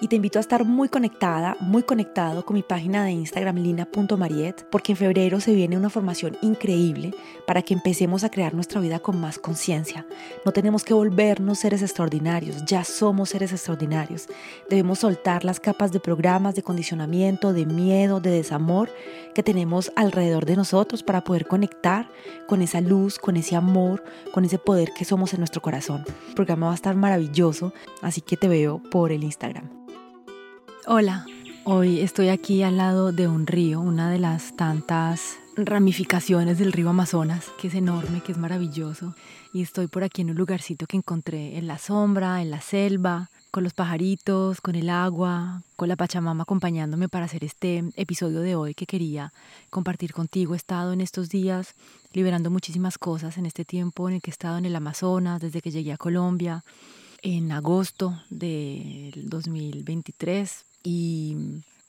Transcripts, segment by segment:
y te invito a estar muy conectada, muy conectado con mi página de Instagram lina.mariet porque en febrero se viene una formación increíble para que empecemos a crear nuestra vida con más conciencia. No tenemos que volvernos seres extraordinarios, ya somos seres extraordinarios. Debemos soltar las capas de programas, de condicionamiento, de miedo, de desamor que tenemos alrededor de nosotros para poder conectar con esa luz, con ese amor, con ese poder que somos en nuestro corazón. El programa va a estar maravilloso, así que te veo por el Instagram. Hola, hoy estoy aquí al lado de un río, una de las tantas ramificaciones del río Amazonas, que es enorme, que es maravilloso. Y estoy por aquí en un lugarcito que encontré en la sombra, en la selva, con los pajaritos, con el agua, con la Pachamama acompañándome para hacer este episodio de hoy que quería compartir contigo. He estado en estos días liberando muchísimas cosas en este tiempo en el que he estado en el Amazonas, desde que llegué a Colombia en agosto del 2023 y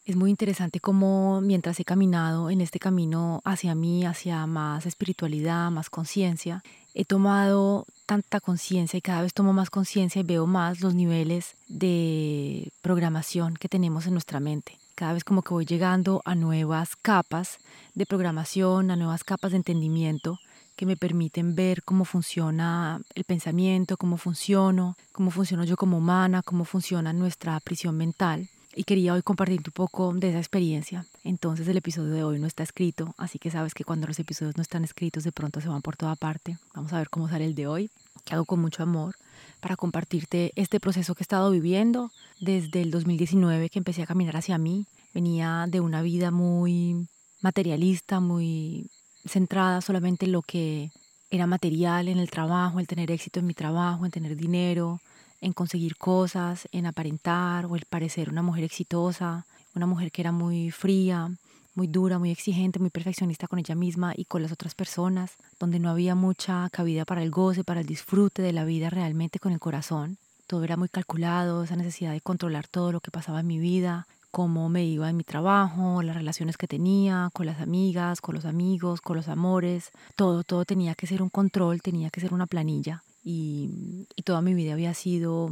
es muy interesante cómo mientras he caminado en este camino hacia mí, hacia más espiritualidad, más conciencia, he tomado tanta conciencia y cada vez tomo más conciencia y veo más los niveles de programación que tenemos en nuestra mente. Cada vez como que voy llegando a nuevas capas de programación, a nuevas capas de entendimiento que me permiten ver cómo funciona el pensamiento, cómo funciono, cómo funciono yo como humana, cómo funciona nuestra prisión mental y quería hoy compartirte un poco de esa experiencia. Entonces el episodio de hoy no está escrito, así que sabes que cuando los episodios no están escritos de pronto se van por toda parte. Vamos a ver cómo sale el de hoy, que hago con mucho amor para compartirte este proceso que he estado viviendo desde el 2019 que empecé a caminar hacia mí. Venía de una vida muy materialista, muy centrada solamente en lo que era material, en el trabajo, el tener éxito en mi trabajo, en tener dinero, en conseguir cosas, en aparentar o el parecer una mujer exitosa, una mujer que era muy fría, muy dura, muy exigente, muy perfeccionista con ella misma y con las otras personas, donde no había mucha cabida para el goce, para el disfrute de la vida realmente con el corazón. Todo era muy calculado, esa necesidad de controlar todo lo que pasaba en mi vida, cómo me iba en mi trabajo, las relaciones que tenía con las amigas, con los amigos, con los amores, todo, todo tenía que ser un control, tenía que ser una planilla y, toda mi vida había sido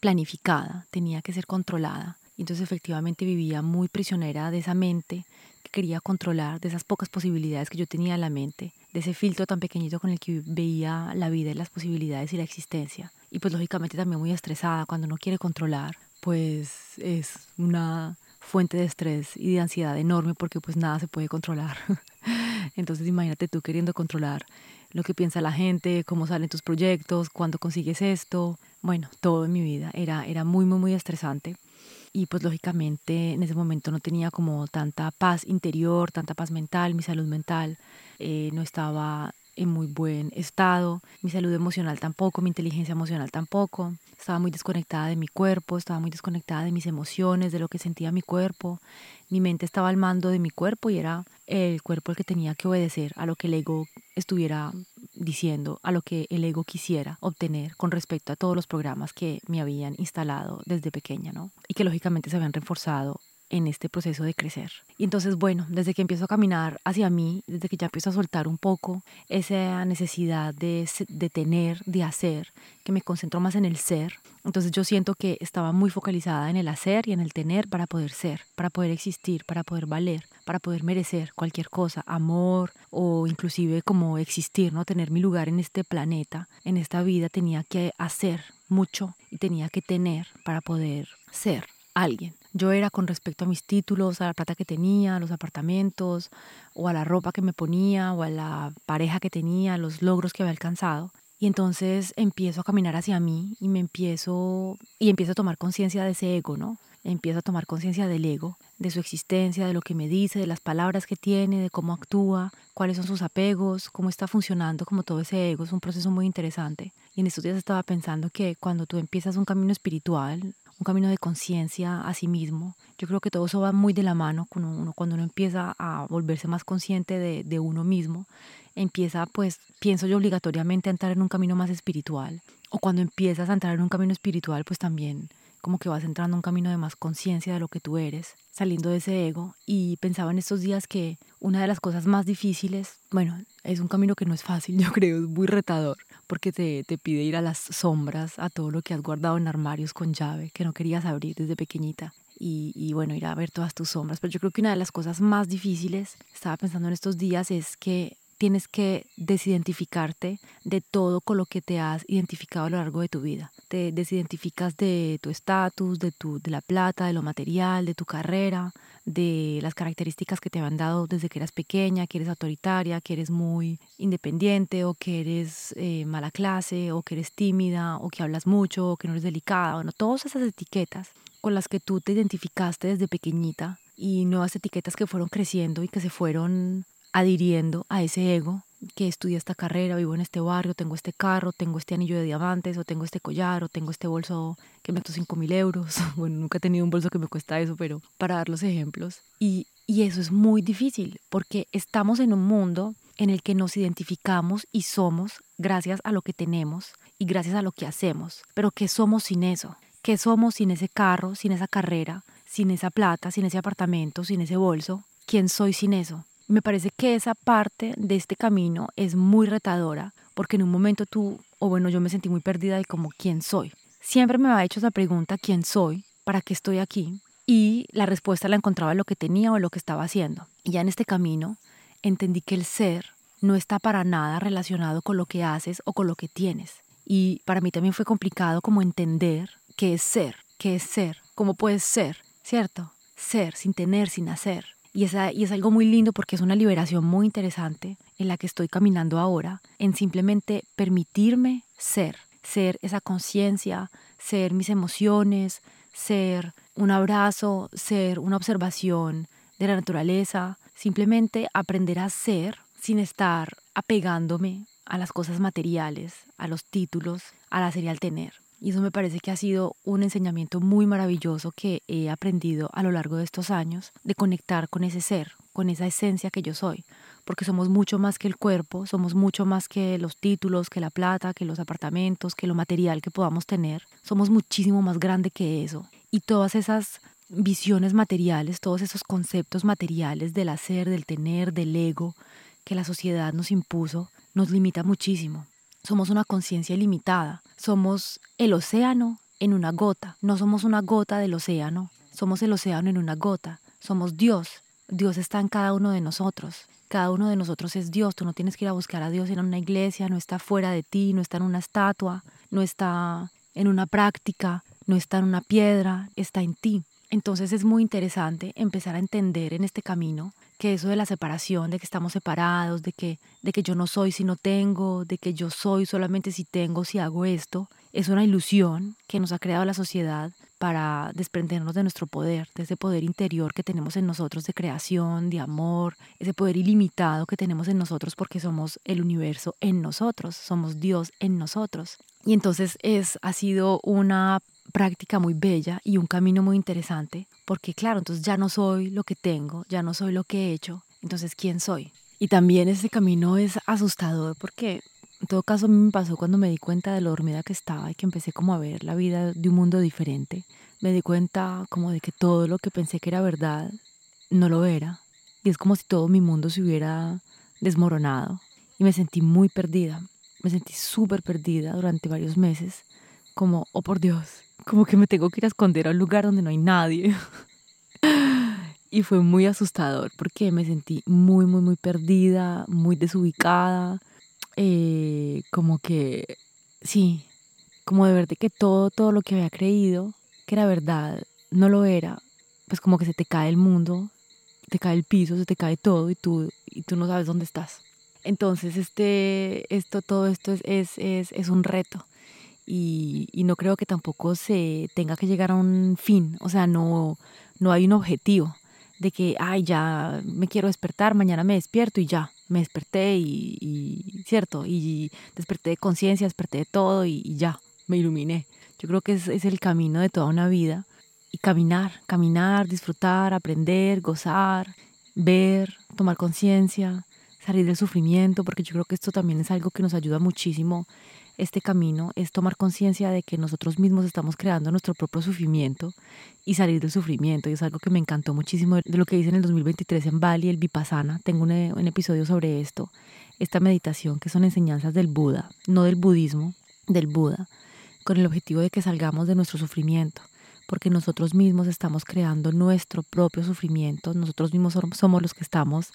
planificada, tenía que ser controlada. Entonces efectivamente vivía muy prisionera de esa mente que quería controlar, de esas pocas posibilidades que yo tenía en la mente, de ese filtro tan pequeñito con el que veía la vida y las posibilidades y la existencia. Y pues lógicamente también muy estresada cuando no quiere controlar, pues es una fuente de estrés y de ansiedad enorme porque pues nada se puede controlar. Entonces imagínate tú queriendo controlar lo que piensa la gente, cómo salen tus proyectos, cuándo consigues esto. Bueno, todo en mi vida era, era muy, muy, muy estresante. Y pues lógicamente en ese momento no tenía como tanta paz interior, tanta paz mental, mi salud mental eh, no estaba en muy buen estado, mi salud emocional tampoco, mi inteligencia emocional tampoco, estaba muy desconectada de mi cuerpo, estaba muy desconectada de mis emociones, de lo que sentía mi cuerpo, mi mente estaba al mando de mi cuerpo y era el cuerpo el que tenía que obedecer a lo que el ego estuviera diciendo, a lo que el ego quisiera obtener con respecto a todos los programas que me habían instalado desde pequeña, ¿no? Y que lógicamente se habían reforzado en este proceso de crecer. Y entonces, bueno, desde que empiezo a caminar hacia mí, desde que ya empiezo a soltar un poco esa necesidad de, de tener, de hacer, que me concentro más en el ser, entonces yo siento que estaba muy focalizada en el hacer y en el tener para poder ser, para poder existir, para poder valer, para poder merecer cualquier cosa, amor o inclusive como existir, ¿no? Tener mi lugar en este planeta, en esta vida, tenía que hacer mucho y tenía que tener para poder ser alguien. Yo era con respecto a mis títulos, a la plata que tenía, a los apartamentos, o a la ropa que me ponía, o a la pareja que tenía, los logros que había alcanzado. Y entonces empiezo a caminar hacia mí y me empiezo y empiezo a tomar conciencia de ese ego, ¿no? Empiezo a tomar conciencia del ego, de su existencia, de lo que me dice, de las palabras que tiene, de cómo actúa, cuáles son sus apegos, cómo está funcionando como todo ese ego. Es un proceso muy interesante. Y en estos días estaba pensando que cuando tú empiezas un camino espiritual, un camino de conciencia a sí mismo. Yo creo que todo eso va muy de la mano cuando uno, empieza a volverse más consciente de, de uno mismo, empieza, pues, pienso yo obligatoriamente a entrar en un camino más espiritual. O cuando empiezas a entrar en un camino espiritual, pues también como que vas entrando en un camino de más conciencia de lo que tú eres, saliendo de ese ego. Y pensaba en estos días que una de las cosas más difíciles, bueno, es un camino que no es fácil, yo creo, es muy retador, porque te, te pide ir a las sombras, a todo lo que has guardado en armarios con llave, que no querías abrir desde pequeñita. Y, y, bueno, ir a ver todas tus sombras. Pero yo creo que una de las cosas más difíciles, estaba pensando en estos días, es que tienes que desidentificarte de todo con lo que te has identificado a lo largo de tu vida. Te desidentificas de tu estatus, de, tu, de la plata, de lo material, de tu carrera, de las características que te han dado desde que eras pequeña, que eres autoritaria, que eres muy independiente o que eres eh, mala clase o que eres tímida o que hablas mucho o que no eres delicada. Bueno, todas esas etiquetas con las que tú te identificaste desde pequeñita y nuevas etiquetas que fueron creciendo y que se fueron adhiriendo a ese ego que estudia esta carrera, vivo en este barrio, tengo este carro, tengo este anillo de diamantes, o tengo este collar, o tengo este bolso que me costó 5 mil euros. Bueno, nunca he tenido un bolso que me cuesta eso, pero para dar los ejemplos. Y, y eso es muy difícil, porque estamos en un mundo en el que nos identificamos y somos gracias a lo que tenemos y gracias a lo que hacemos. Pero ¿qué somos sin eso? ¿Qué somos sin ese carro, sin esa carrera, sin esa plata, sin ese apartamento, sin ese bolso? ¿Quién soy sin eso? Me parece que esa parte de este camino es muy retadora, porque en un momento tú, o bueno, yo me sentí muy perdida de como quién soy. Siempre me había hecho esa pregunta, ¿quién soy? ¿Para qué estoy aquí? Y la respuesta la encontraba en lo que tenía o lo que estaba haciendo. Y ya en este camino entendí que el ser no está para nada relacionado con lo que haces o con lo que tienes. Y para mí también fue complicado como entender qué es ser, qué es ser, cómo puedes ser, ¿cierto? Ser sin tener, sin hacer. Y es, y es algo muy lindo porque es una liberación muy interesante en la que estoy caminando ahora, en simplemente permitirme ser, ser esa conciencia, ser mis emociones, ser un abrazo, ser una observación de la naturaleza, simplemente aprender a ser sin estar apegándome a las cosas materiales, a los títulos, a la serial tener. Y eso me parece que ha sido un enseñamiento muy maravilloso que he aprendido a lo largo de estos años, de conectar con ese ser, con esa esencia que yo soy, porque somos mucho más que el cuerpo, somos mucho más que los títulos, que la plata, que los apartamentos, que lo material que podamos tener, somos muchísimo más grande que eso. Y todas esas visiones materiales, todos esos conceptos materiales del hacer, del tener, del ego que la sociedad nos impuso, nos limita muchísimo. Somos una conciencia ilimitada. Somos el océano en una gota. No somos una gota del océano. Somos el océano en una gota. Somos Dios. Dios está en cada uno de nosotros. Cada uno de nosotros es Dios. Tú no tienes que ir a buscar a Dios en una iglesia. No está fuera de ti. No está en una estatua. No está en una práctica. No está en una piedra. Está en ti. Entonces es muy interesante empezar a entender en este camino que eso de la separación, de que estamos separados, de que, de que yo no soy si no tengo, de que yo soy solamente si tengo, si hago esto, es una ilusión que nos ha creado la sociedad para desprendernos de nuestro poder, de ese poder interior que tenemos en nosotros de creación, de amor, ese poder ilimitado que tenemos en nosotros porque somos el universo en nosotros, somos Dios en nosotros. Y entonces es, ha sido una práctica muy bella y un camino muy interesante, porque claro, entonces ya no soy lo que tengo, ya no soy lo que he hecho, entonces ¿quién soy? Y también ese camino es asustador porque en todo caso a mí me pasó cuando me di cuenta de lo dormida que estaba y que empecé como a ver la vida de un mundo diferente. Me di cuenta como de que todo lo que pensé que era verdad no lo era. Y es como si todo mi mundo se hubiera desmoronado. Y me sentí muy perdida. Me sentí súper perdida durante varios meses. Como, oh por Dios, como que me tengo que ir a esconder a un lugar donde no hay nadie. y fue muy asustador porque me sentí muy, muy, muy perdida, muy desubicada. Eh, como que, sí, como de verdad que todo, todo lo que había creído que era verdad, no lo era. Pues como que se te cae el mundo, te cae el piso, se te cae todo y tú, y tú no sabes dónde estás. Entonces, este, esto, todo esto es, es, es, es un reto y, no creo que tampoco se tenga que llegar a un fin, o sea, no, no hay un objetivo de que, ay, ya me quiero despertar, mañana me despierto y ya, me desperté y, cierto, y desperté de conciencia, desperté de todo y, ya, me iluminé. Yo creo que es, es el camino de toda una vida y caminar, caminar, disfrutar, aprender, gozar, ver, tomar conciencia, salir del sufrimiento, porque yo creo que esto también es algo que nos ayuda muchísimo este camino es tomar conciencia de que nosotros mismos estamos creando nuestro propio sufrimiento y salir del sufrimiento. Y es algo que me encantó muchísimo de lo que hice en el 2023 en Bali, el Vipassana. Tengo un, un episodio sobre esto, esta meditación que son enseñanzas del Buda, no del budismo, del Buda, con el objetivo de que salgamos de nuestro sufrimiento porque nosotros mismos estamos creando nuestro propio sufrimiento, nosotros mismos somos los que estamos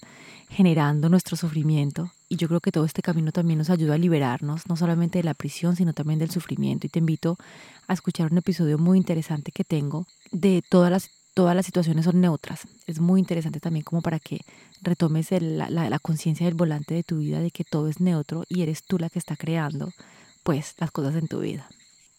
generando nuestro sufrimiento y yo creo que todo este camino también nos ayuda a liberarnos, no solamente de la prisión, sino también del sufrimiento y te invito a escuchar un episodio muy interesante que tengo de todas las todas las situaciones son neutras. Es muy interesante también como para que retomes la, la conciencia del volante de tu vida de que todo es neutro y eres tú la que está creando pues las cosas en tu vida.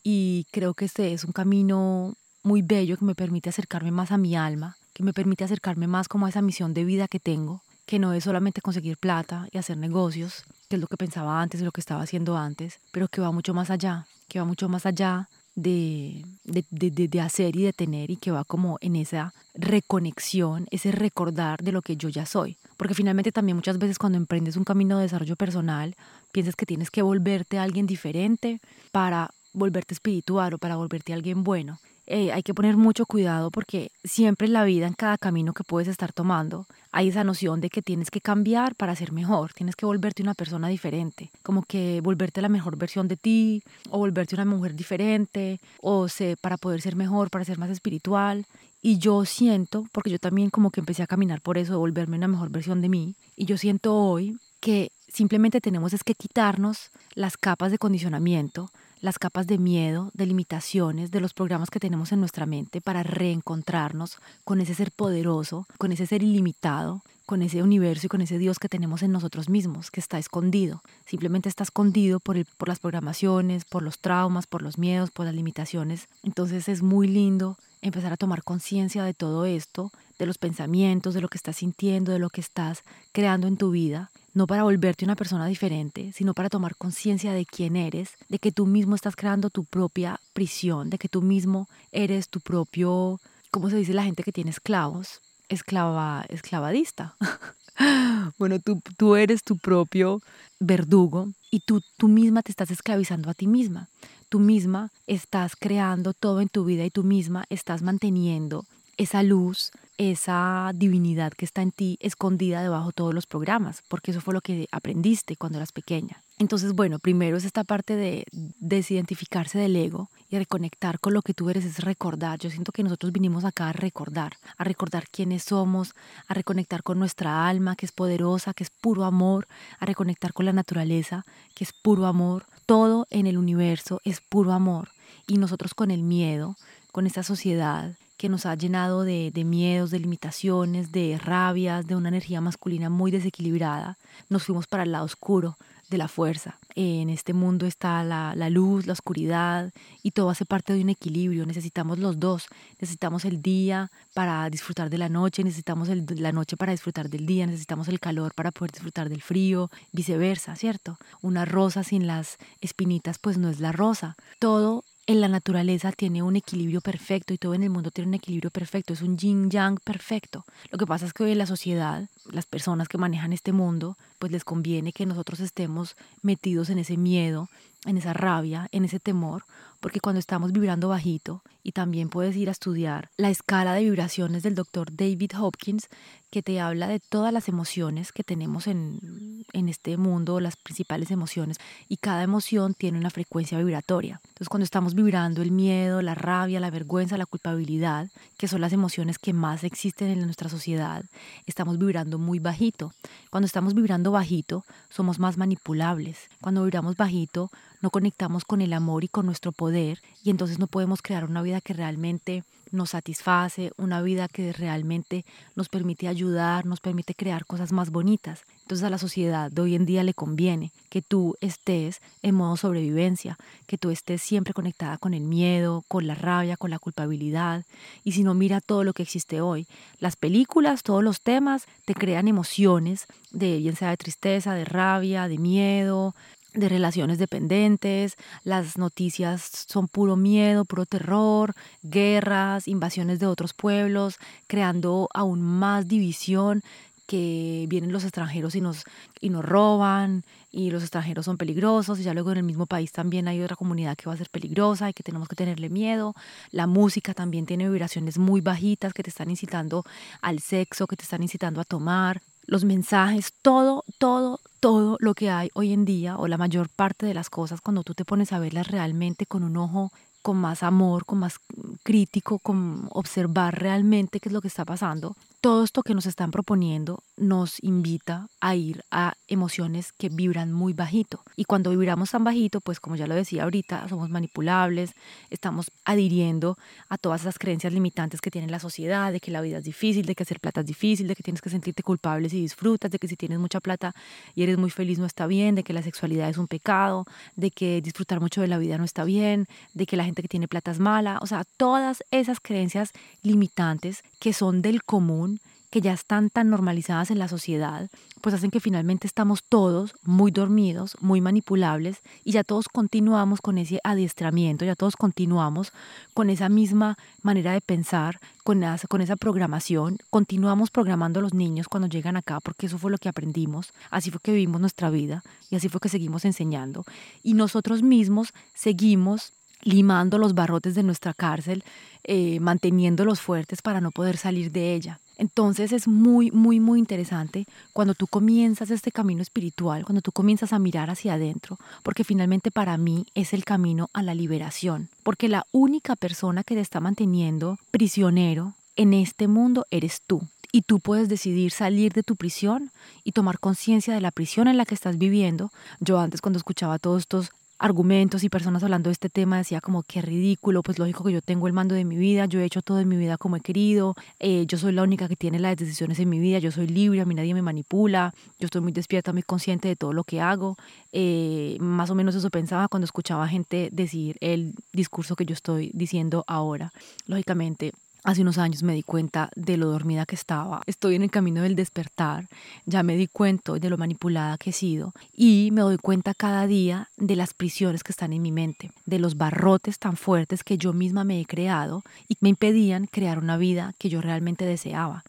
Y creo que este es un camino muy bello que me permite acercarme más a mi alma, que me permite acercarme más como a esa misión de vida que tengo, que no es solamente conseguir plata y hacer negocios, que es lo que pensaba antes, lo que estaba haciendo antes, pero que va mucho más allá, que va mucho más allá de, de, de, de, hacer y de tener y que va como en esa reconexión, ese recordar de lo que yo ya soy. Porque finalmente también muchas veces cuando emprendes un camino de desarrollo personal, piensas que tienes que volverte a alguien diferente para volverte espiritual o para volverte a alguien bueno. Eh, hay que poner mucho cuidado porque siempre en la vida, en cada camino que puedes estar tomando, hay esa noción de que tienes que cambiar para ser mejor, tienes que volverte una persona diferente, como que volverte la mejor versión de ti o volverte una mujer diferente o sé, para poder ser mejor, para ser más espiritual. Y yo siento, porque yo también como que empecé a caminar por eso, de volverme una mejor versión de mí, y yo siento hoy que simplemente tenemos es que quitarnos las capas de condicionamiento las capas de miedo, de limitaciones, de los programas que tenemos en nuestra mente para reencontrarnos con ese ser poderoso, con ese ser ilimitado, con ese universo y con ese Dios que tenemos en nosotros mismos, que está escondido. Simplemente está escondido por, el, por las programaciones, por los traumas, por los miedos, por las limitaciones. Entonces es muy lindo empezar a tomar conciencia de todo esto, de los pensamientos, de lo que estás sintiendo, de lo que estás creando en tu vida no para volverte una persona diferente, sino para tomar conciencia de quién eres, de que tú mismo estás creando tu propia prisión, de que tú mismo eres tu propio, ¿cómo se dice la gente que tiene esclavos? Esclava, esclavadista. bueno, tú, tú eres tu propio verdugo y tú, tú misma te estás esclavizando a ti misma. Tú misma estás creando todo en tu vida y tú misma estás manteniendo esa luz, esa divinidad que está en ti escondida debajo de todos los programas, porque eso fue lo que aprendiste cuando eras pequeña. Entonces, bueno, primero es esta parte de desidentificarse del ego y reconectar con lo que tú eres, es recordar. Yo siento que nosotros vinimos acá a recordar, a recordar quiénes somos, a reconectar con nuestra alma, que es poderosa, que es puro amor, a reconectar con la naturaleza, que es puro amor. Todo en el universo es puro amor. Y nosotros con el miedo, con esta sociedad que nos ha llenado de, miedos, de limitaciones, de rabias, de una energía masculina muy desequilibrada, nos fuimos para el lado oscuro de la fuerza. En este mundo está la, luz, la oscuridad y todo hace parte de un equilibrio. Necesitamos los dos. Necesitamos el día para disfrutar de la noche, necesitamos la noche para disfrutar del día, necesitamos el calor para poder disfrutar del frío, viceversa, ¿cierto? Una rosa sin las espinitas pues no es la rosa. Todo en la naturaleza tiene un equilibrio perfecto y todo en el mundo tiene un equilibrio perfecto, es un yin yang perfecto. Lo que pasa es que hoy en la sociedad, las personas que manejan este mundo, pues les conviene que nosotros estemos metidos en ese miedo, en esa rabia, en ese temor, porque cuando estamos vibrando bajito, y también puedes ir a estudiar la escala de vibraciones del doctor David Hopkins, que te habla de todas las emociones que tenemos en, en este mundo, las principales emociones, y cada emoción tiene una frecuencia vibratoria. Entonces cuando estamos vibrando el miedo, la rabia, la vergüenza, la culpabilidad, que son las emociones que más existen en nuestra sociedad, estamos vibrando muy bajito. Cuando estamos vibrando bajito, somos más manipulables. Cuando vibramos bajito, no conectamos con el amor y con nuestro poder y entonces no podemos crear una vida que realmente nos satisface, una vida que realmente nos permite ayudar, nos permite crear cosas más bonitas. Entonces a la sociedad de hoy en día le conviene que tú estés en modo sobrevivencia, que tú estés siempre conectada con el miedo, con la rabia, con la culpabilidad. Y si no mira todo lo que existe hoy, las películas, todos los temas te crean emociones de bien sea de tristeza, de rabia, de miedo, de relaciones dependientes, las noticias son puro miedo, puro terror, guerras, invasiones de otros pueblos, creando aún más división que vienen los extranjeros y nos, y nos roban y los extranjeros son peligrosos y ya luego en el mismo país también hay otra comunidad que va a ser peligrosa y que tenemos que tenerle miedo. La música también tiene vibraciones muy bajitas que te están incitando al sexo, que te están incitando a tomar. Los mensajes, todo, todo, todo lo que hay hoy en día o la mayor parte de las cosas cuando tú te pones a verlas realmente con un ojo con más amor, con más crítico, con observar realmente qué es lo que está pasando, todo esto que nos están proponiendo nos invita a ir a emociones que vibran muy bajito. Y cuando vibramos tan bajito, pues como ya lo decía ahorita, somos manipulables, estamos adhiriendo a todas esas creencias limitantes que tiene la sociedad, de que la vida es difícil, de que hacer plata es difícil, de que tienes que sentirte culpable si disfrutas, de que si tienes mucha plata y eres muy feliz no está bien, de que la sexualidad es un pecado, de que disfrutar mucho de la vida no está bien, de que la gente que tiene plata es mala. O sea, todas esas creencias limitantes que son del común que ya están tan normalizadas en la sociedad, pues hacen que finalmente estamos todos muy dormidos, muy manipulables y ya todos continuamos con ese adiestramiento, ya todos continuamos con esa misma manera de pensar, con esa, con esa programación, continuamos programando a los niños cuando llegan acá porque eso fue lo que aprendimos, así fue que vivimos nuestra vida y así fue que seguimos enseñando. Y nosotros mismos seguimos limando los barrotes de nuestra cárcel, eh, manteniéndolos fuertes para no poder salir de ella. Entonces es muy, muy, muy interesante cuando tú comienzas este camino espiritual, cuando tú comienzas a mirar hacia adentro, porque finalmente para mí es el camino a la liberación, porque la única persona que te está manteniendo prisionero en este mundo eres tú. Y tú puedes decidir salir de tu prisión y tomar conciencia de la prisión en la que estás viviendo. Yo antes cuando escuchaba todos estos argumentos y personas hablando de este tema decía como qué ridículo, pues lógico que yo tengo el mando de mi vida, yo he hecho todo en mi vida como he querido, eh, yo soy la única que tiene las decisiones en mi vida, yo soy libre, a mí nadie me manipula, yo estoy muy despierta, muy consciente de todo lo que hago. Eh, más o menos eso pensaba cuando escuchaba gente decir el discurso que yo estoy diciendo ahora. Lógicamente, Hace unos años me di cuenta de lo dormida que estaba. Estoy en el camino del despertar. Ya me di cuenta de lo manipulada que he sido. Y me doy cuenta cada día de las prisiones que están en mi mente, de los barrotes tan fuertes que yo misma me he creado y me impedían crear una vida que yo realmente deseaba.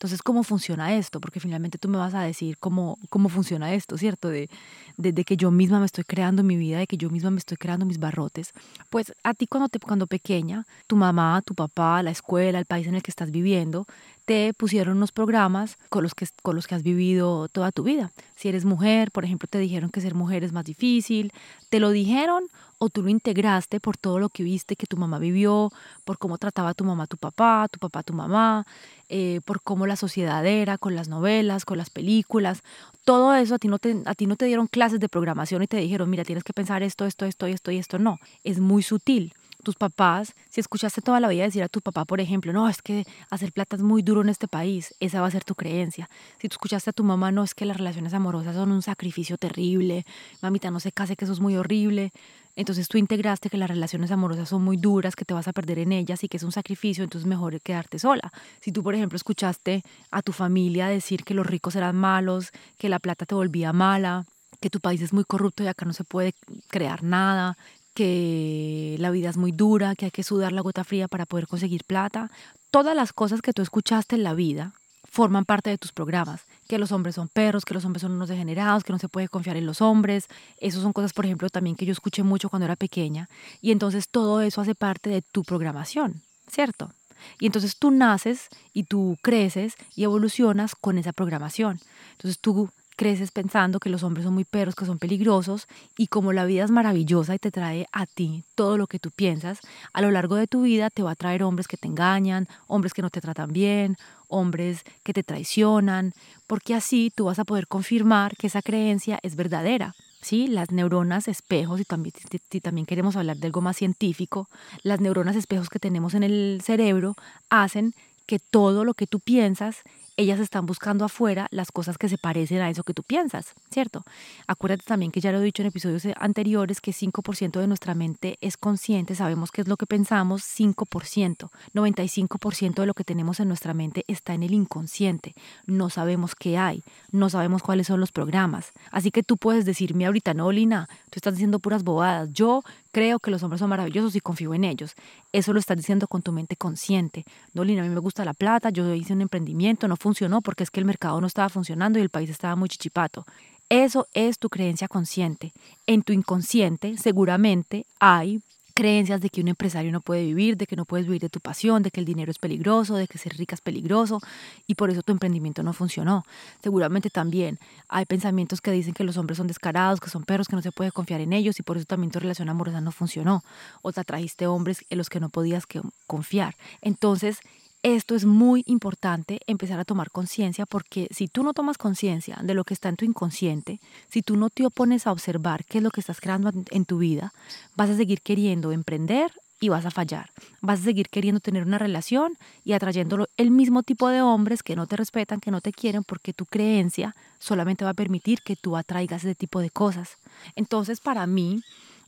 Entonces, ¿cómo funciona esto? Porque finalmente tú me vas a decir cómo, cómo funciona esto, ¿cierto? De, de, que yo misma me estoy creando mi vida, de que yo misma me estoy creando mis barrotes. Pues a ti cuando, te, cuando pequeña, tu mamá, tu papá, la escuela, el país en el que estás viviendo, te pusieron unos programas con los, que, con los que has vivido toda tu vida. Si eres mujer, por ejemplo, te dijeron que ser mujer es más difícil, te lo dijeron o tú lo integraste por todo lo que viste que tu mamá vivió, por cómo trataba tu mamá a tu papá, tu papá a tu mamá, eh, por cómo la sociedad era, con las novelas, con las películas. Todo eso a ti, no te, a ti no te dieron clases de programación y te dijeron, mira, tienes que pensar esto, esto, esto, esto y esto. No, es muy sutil tus papás, si escuchaste toda la vida decir a tu papá, por ejemplo, no, es que hacer plata es muy duro en este país, esa va a ser tu creencia. Si tú escuchaste a tu mamá, no, es que las relaciones amorosas son un sacrificio terrible, mamita, no se case, que eso es muy horrible. Entonces tú integraste que las relaciones amorosas son muy duras, que te vas a perder en ellas y que es un sacrificio, entonces mejor quedarte sola. Si tú, por ejemplo, escuchaste a tu familia decir que los ricos eran malos, que la plata te volvía mala, que tu país es muy corrupto y acá no se puede crear nada, que la vida es muy dura, que hay que sudar la gota fría para poder conseguir plata. Todas las cosas que tú escuchaste en la vida forman parte de tus programas, que los hombres son perros, que los hombres son unos degenerados, que no se puede confiar en los hombres. Esas son cosas, por ejemplo, también que yo escuché mucho cuando era pequeña. Y entonces todo eso hace parte de tu programación, ¿cierto? Y entonces tú naces y tú creces y evolucionas con esa programación. Entonces tú creces pensando que los hombres son muy perros, que son peligrosos, y como la vida es maravillosa y te trae a ti todo lo que tú piensas, a lo largo de tu vida te va a traer hombres que te engañan, hombres que no te tratan bien, hombres que te traicionan, porque así tú vas a poder confirmar que esa creencia es verdadera. ¿sí? Las neuronas espejos, y también, si también queremos hablar de algo más científico, las neuronas espejos que tenemos en el cerebro hacen que todo lo que tú piensas ellas están buscando afuera las cosas que se parecen a eso que tú piensas, ¿cierto? Acuérdate también que ya lo he dicho en episodios anteriores que 5% de nuestra mente es consciente, sabemos qué es lo que pensamos, 5%. 95% de lo que tenemos en nuestra mente está en el inconsciente. No sabemos qué hay, no sabemos cuáles son los programas. Así que tú puedes decirme ahorita, no, Lina, tú estás diciendo puras bobadas. Yo creo que los hombres son maravillosos y confío en ellos. Eso lo estás diciendo con tu mente consciente. No, Lina, a mí me gusta la plata, yo hice un emprendimiento, no funcionó porque es que el mercado no estaba funcionando y el país estaba muy chichipato. Eso es tu creencia consciente. En tu inconsciente seguramente hay creencias de que un empresario no puede vivir, de que no puedes vivir de tu pasión, de que el dinero es peligroso, de que ser rica es peligroso y por eso tu emprendimiento no funcionó. Seguramente también hay pensamientos que dicen que los hombres son descarados, que son perros, que no se puede confiar en ellos y por eso también tu relación amorosa no funcionó. O te atrajiste hombres en los que no podías confiar. Entonces, esto es muy importante empezar a tomar conciencia porque si tú no tomas conciencia de lo que está en tu inconsciente, si tú no te opones a observar qué es lo que estás creando en tu vida, vas a seguir queriendo emprender y vas a fallar. Vas a seguir queriendo tener una relación y atrayendo el mismo tipo de hombres que no te respetan, que no te quieren, porque tu creencia solamente va a permitir que tú atraigas ese tipo de cosas. Entonces, para mí,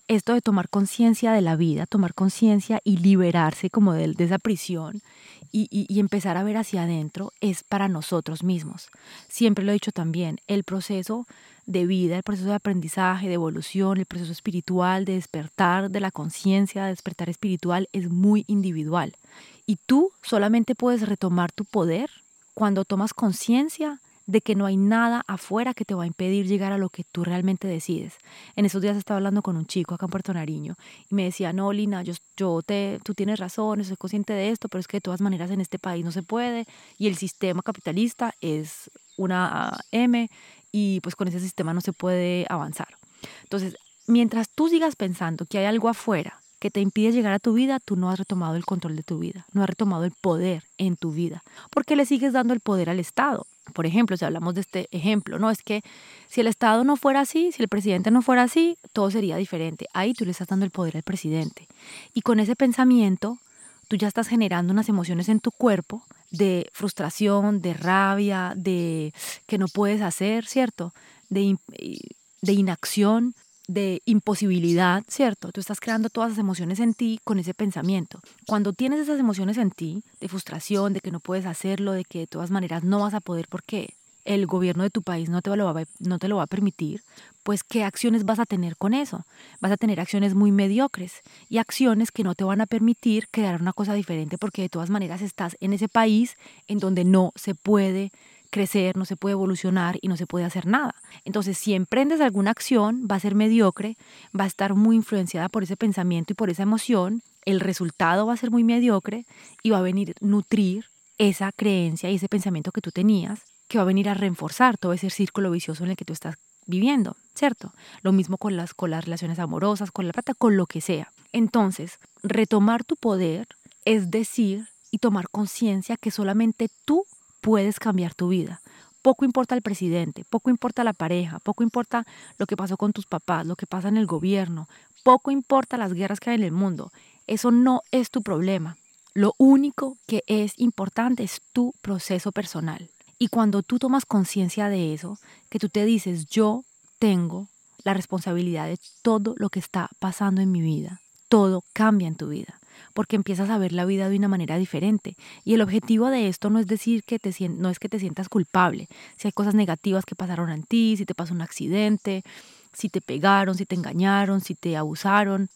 esto de tomar conciencia de la vida, tomar conciencia y liberarse como de, esa prisión y, empezar a ver hacia adentro es para nosotros mismos. Siempre lo he dicho también, el proceso de vida, el proceso de aprendizaje, de evolución, el proceso espiritual, de despertar de la conciencia, de despertar espiritual es muy individual. Y tú solamente puedes retomar tu poder cuando tomas conciencia de que no hay nada afuera que te va a impedir llegar a lo que tú realmente decides. En esos días estaba hablando con un chico acá en Puerto Nariño y me decía, no, Lina, yo, yo te, tú tienes razón, soy consciente de esto, pero es que de todas maneras en este país no se puede y el sistema capitalista es una M y pues con ese sistema no se puede avanzar. Entonces, mientras tú sigas pensando que hay algo afuera que te impide llegar a tu vida, tú no has retomado el control de tu vida, no has retomado el poder en tu vida, porque le sigues dando el poder al Estado. Por ejemplo, si hablamos de este ejemplo, no es que si el Estado no fuera así, si el presidente no fuera así, todo sería diferente. Ahí tú le estás dando el poder al presidente. Y con ese pensamiento, tú ya estás generando unas emociones en tu cuerpo de frustración, de rabia, de que no puedes hacer, ¿cierto? De, de inacción, de imposibilidad, ¿cierto? Tú estás creando todas esas emociones en ti con ese pensamiento. Cuando tienes esas emociones en ti, de frustración, de que no puedes hacerlo, de que de todas maneras no vas a poder porque el gobierno de tu país no te, lo va, no te lo va a permitir, pues ¿qué acciones vas a tener con eso? Vas a tener acciones muy mediocres y acciones que no te van a permitir crear una cosa diferente porque de todas maneras estás en ese país en donde no se puede crecer, no se puede evolucionar y no se puede hacer nada. Entonces, si emprendes alguna acción, va a ser mediocre, va a estar muy influenciada por ese pensamiento y por esa emoción, el resultado va a ser muy mediocre y va a venir nutrir esa creencia y ese pensamiento que tú tenías, que va a venir a reforzar todo ese círculo vicioso en el que tú estás viviendo, ¿cierto? Lo mismo con las, con las relaciones amorosas, con la plata, con lo que sea. Entonces, retomar tu poder es decir y tomar conciencia que solamente tú puedes cambiar tu vida. Poco importa el presidente, poco importa la pareja, poco importa lo que pasó con tus papás, lo que pasa en el gobierno, poco importa las guerras que hay en el mundo. Eso no es tu problema. Lo único que es importante es tu proceso personal. Y cuando tú tomas conciencia de eso, que tú te dices, yo tengo la responsabilidad de todo lo que está pasando en mi vida, todo cambia en tu vida porque empiezas a ver la vida de una manera diferente. Y el objetivo de esto no es decir que te, no es que te sientas culpable. Si hay cosas negativas que pasaron en ti, si te pasó un accidente, si te pegaron, si te engañaron, si te abusaron.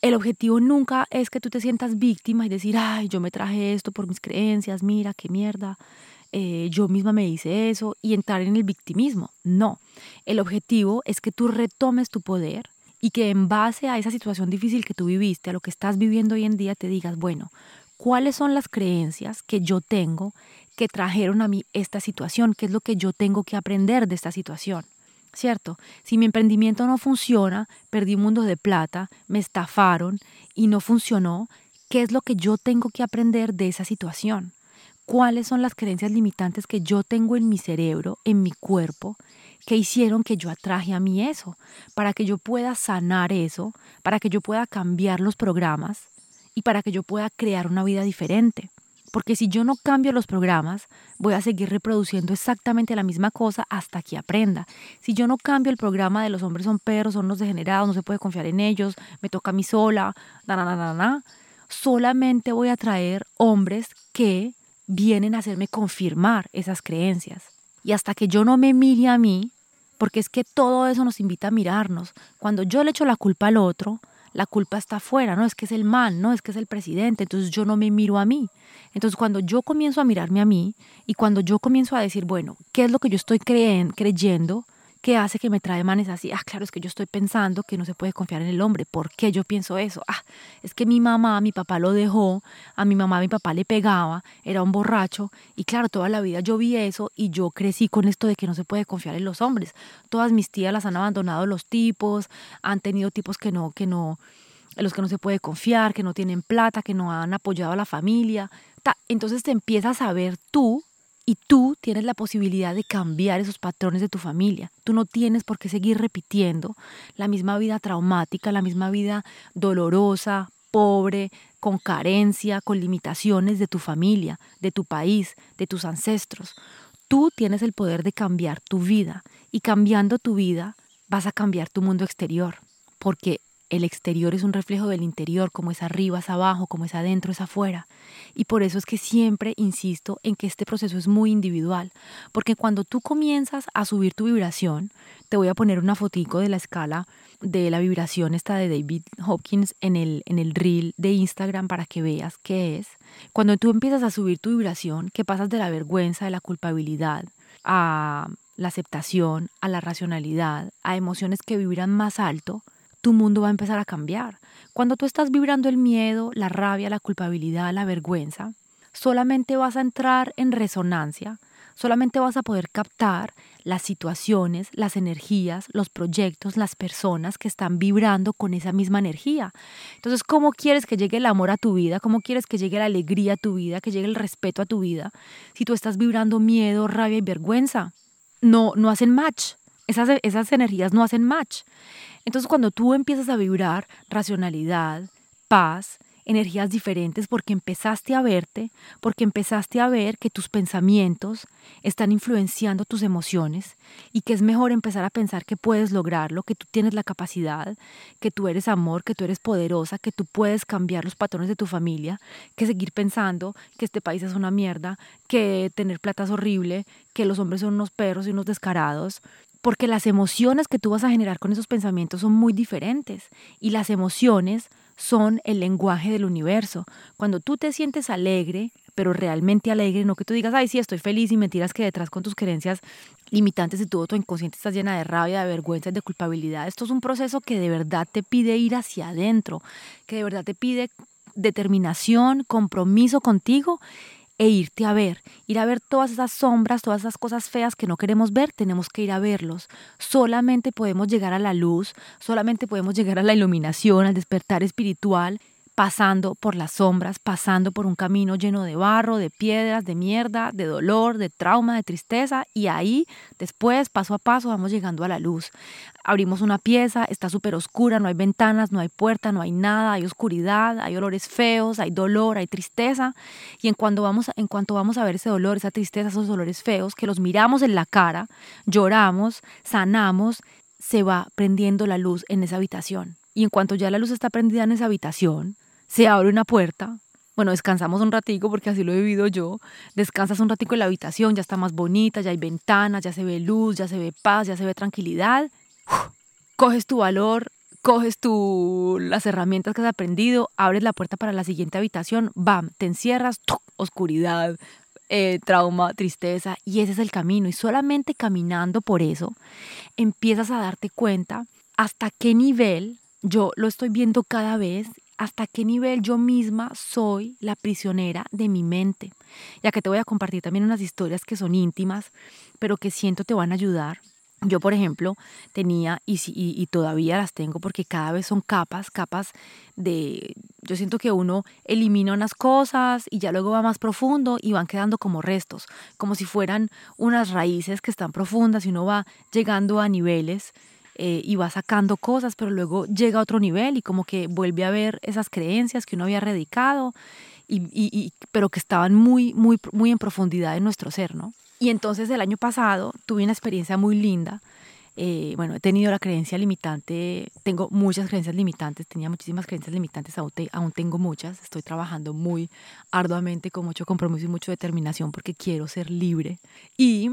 El objetivo nunca es que tú te sientas víctima y decir, ay, yo me traje esto por mis creencias, mira, qué mierda, eh, yo misma me hice eso y entrar en el victimismo. No, el objetivo es que tú retomes tu poder, y que en base a esa situación difícil que tú viviste, a lo que estás viviendo hoy en día, te digas, bueno, ¿cuáles son las creencias que yo tengo que trajeron a mí esta situación? ¿Qué es lo que yo tengo que aprender de esta situación? ¿Cierto? Si mi emprendimiento no funciona, perdí un mundo de plata, me estafaron y no funcionó, ¿qué es lo que yo tengo que aprender de esa situación? ¿Cuáles son las creencias limitantes que yo tengo en mi cerebro, en mi cuerpo, que hicieron que yo atraje a mí eso, para que yo pueda sanar eso, para que yo pueda cambiar los programas y para que yo pueda crear una vida diferente. Porque si yo no cambio los programas, voy a seguir reproduciendo exactamente la misma cosa hasta que aprenda. Si yo no cambio el programa de los hombres son perros, son los degenerados, no se puede confiar en ellos, me toca a mí sola, na, na, na, na, solamente voy a traer hombres que vienen a hacerme confirmar esas creencias. Y hasta que yo no me mire a mí, porque es que todo eso nos invita a mirarnos. Cuando yo le echo la culpa al otro, la culpa está afuera, no es que es el mal, no es que es el presidente, entonces yo no me miro a mí. Entonces cuando yo comienzo a mirarme a mí y cuando yo comienzo a decir, bueno, ¿qué es lo que yo estoy creyendo? ¿Qué hace que me trae manes así? Ah, claro, es que yo estoy pensando que no se puede confiar en el hombre. ¿Por qué yo pienso eso? Ah, es que mi mamá, mi papá lo dejó, a mi mamá, mi papá le pegaba, era un borracho. Y claro, toda la vida yo vi eso y yo crecí con esto de que no se puede confiar en los hombres. Todas mis tías las han abandonado los tipos, han tenido tipos que no, que no, en los que no se puede confiar, que no tienen plata, que no han apoyado a la familia. Entonces te empiezas a ver tú y tú tienes la posibilidad de cambiar esos patrones de tu familia. Tú no tienes por qué seguir repitiendo la misma vida traumática, la misma vida dolorosa, pobre, con carencia, con limitaciones de tu familia, de tu país, de tus ancestros. Tú tienes el poder de cambiar tu vida y cambiando tu vida vas a cambiar tu mundo exterior, porque el exterior es un reflejo del interior, como es arriba, es abajo, como es adentro, es afuera. Y por eso es que siempre insisto en que este proceso es muy individual, porque cuando tú comienzas a subir tu vibración, te voy a poner una fotico de la escala de la vibración esta de David Hopkins en el, en el reel de Instagram para que veas qué es. Cuando tú empiezas a subir tu vibración, que pasas de la vergüenza, de la culpabilidad, a la aceptación, a la racionalidad, a emociones que vibran más alto, tu mundo va a empezar a cambiar. Cuando tú estás vibrando el miedo, la rabia, la culpabilidad, la vergüenza, solamente vas a entrar en resonancia, solamente vas a poder captar las situaciones, las energías, los proyectos, las personas que están vibrando con esa misma energía. Entonces, ¿cómo quieres que llegue el amor a tu vida? ¿Cómo quieres que llegue la alegría a tu vida? Que llegue el respeto a tu vida? Si tú estás vibrando miedo, rabia y vergüenza, no, no hacen match. Esas, esas energías no hacen match. Entonces cuando tú empiezas a vibrar racionalidad, paz, energías diferentes porque empezaste a verte, porque empezaste a ver que tus pensamientos están influenciando tus emociones y que es mejor empezar a pensar que puedes lograrlo, que tú tienes la capacidad, que tú eres amor, que tú eres poderosa, que tú puedes cambiar los patrones de tu familia, que seguir pensando que este país es una mierda, que tener plata es horrible, que los hombres son unos perros y unos descarados, porque las emociones que tú vas a generar con esos pensamientos son muy diferentes y las emociones son el lenguaje del universo. Cuando tú te sientes alegre, pero realmente alegre, no que tú digas, ay, sí, estoy feliz y mentiras que detrás con tus creencias limitantes y tu inconsciente estás llena de rabia, de vergüenza, de culpabilidad. Esto es un proceso que de verdad te pide ir hacia adentro, que de verdad te pide determinación, compromiso contigo e irte a ver, ir a ver todas esas sombras, todas esas cosas feas que no queremos ver, tenemos que ir a verlos. Solamente podemos llegar a la luz, solamente podemos llegar a la iluminación, al despertar espiritual pasando por las sombras, pasando por un camino lleno de barro, de piedras, de mierda, de dolor, de trauma, de tristeza, y ahí después, paso a paso, vamos llegando a la luz. Abrimos una pieza, está súper oscura, no hay ventanas, no hay puerta, no hay nada, hay oscuridad, hay olores feos, hay dolor, hay tristeza, y en cuanto vamos, en cuanto vamos a ver ese dolor, esa tristeza, esos dolores feos, que los miramos en la cara, lloramos, sanamos, se va prendiendo la luz en esa habitación. Y en cuanto ya la luz está prendida en esa habitación, se abre una puerta. Bueno, descansamos un ratico porque así lo he vivido yo. Descansas un ratico en la habitación, ya está más bonita, ya hay ventanas, ya se ve luz, ya se ve paz, ya se ve tranquilidad. coges tu valor, coges tu, las herramientas que has aprendido, abres la puerta para la siguiente habitación, bam, te encierras, oscuridad, eh, trauma, tristeza, y ese es el camino. Y solamente caminando por eso, empiezas a darte cuenta hasta qué nivel yo lo estoy viendo cada vez hasta qué nivel yo misma soy la prisionera de mi mente. Ya que te voy a compartir también unas historias que son íntimas, pero que siento te van a ayudar. Yo, por ejemplo, tenía y, y, y, todavía las tengo porque cada vez son capas, capas de... Yo siento que uno elimina unas cosas y ya luego va más profundo y van quedando como restos, como si fueran unas raíces que están profundas y uno va llegando a niveles eh, y va sacando cosas, pero luego llega a otro nivel y como que vuelve a ver esas creencias que uno había redicado, y, pero que estaban muy, muy, muy en profundidad en nuestro ser, ¿no? Y entonces el año pasado tuve una experiencia muy linda. Eh, bueno, he tenido la creencia limitante, tengo muchas creencias limitantes, tenía muchísimas creencias limitantes, aún, aún tengo muchas, estoy trabajando muy arduamente, con mucho compromiso y mucha determinación porque quiero ser libre. Y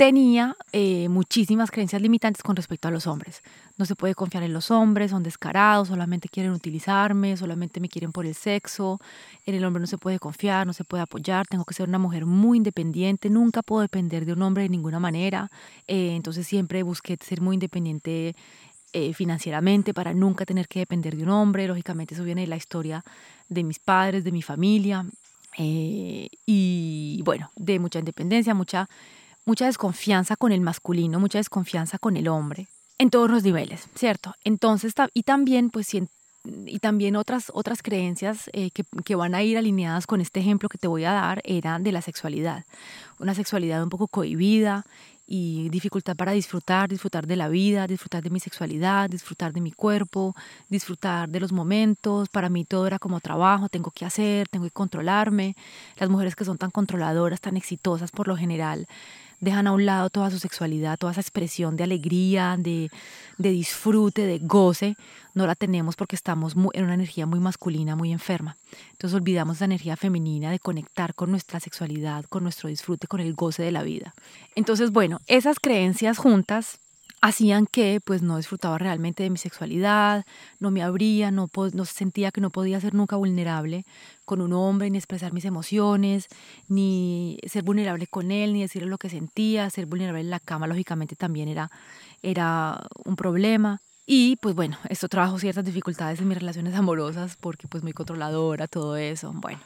tenía eh, muchísimas creencias limitantes con respecto a los hombres. No se puede confiar en los hombres, son descarados, solamente quieren utilizarme, solamente me quieren por el sexo. En el hombre no se puede confiar, no se puede apoyar, tengo que ser una mujer muy independiente, nunca puedo depender de un hombre de ninguna manera. Eh, entonces siempre busqué ser muy independiente eh, financieramente para nunca tener que depender de un hombre. Lógicamente eso viene de la historia de mis padres, de mi familia. y bueno, de mucha independencia, mucha mucha desconfianza con el masculino, mucha desconfianza con el hombre, en todos los niveles, ¿cierto? Entonces, y también, pues, y también otras, otras creencias eh, que, que, van a ir alineadas con este ejemplo que te voy a dar eran de la sexualidad. Una sexualidad un poco cohibida y dificultad para disfrutar, disfrutar de la vida, disfrutar de mi sexualidad, disfrutar de mi cuerpo, disfrutar de los momentos. Para mí todo era como trabajo, tengo que hacer, tengo que controlarme. Las mujeres que son tan controladoras, tan exitosas por lo general, dejan a un lado toda su sexualidad, toda esa expresión de alegría, de, disfrute, de goce, no la tenemos porque estamos en una energía muy masculina, muy enferma. Entonces olvidamos la energía femenina de conectar con nuestra sexualidad, con nuestro disfrute, con el goce de la vida. Entonces, bueno, esas creencias juntas hacían que pues no disfrutaba realmente de mi sexualidad, no me abría, no, no sentía que no podía ser nunca vulnerable con un hombre, ni expresar mis emociones, ni ser vulnerable con él, ni decirle lo que sentía, ser vulnerable en la cama, lógicamente también era, era un problema. Y pues bueno, esto trajo ciertas dificultades en mis relaciones amorosas porque pues muy controladora, todo eso. Bueno,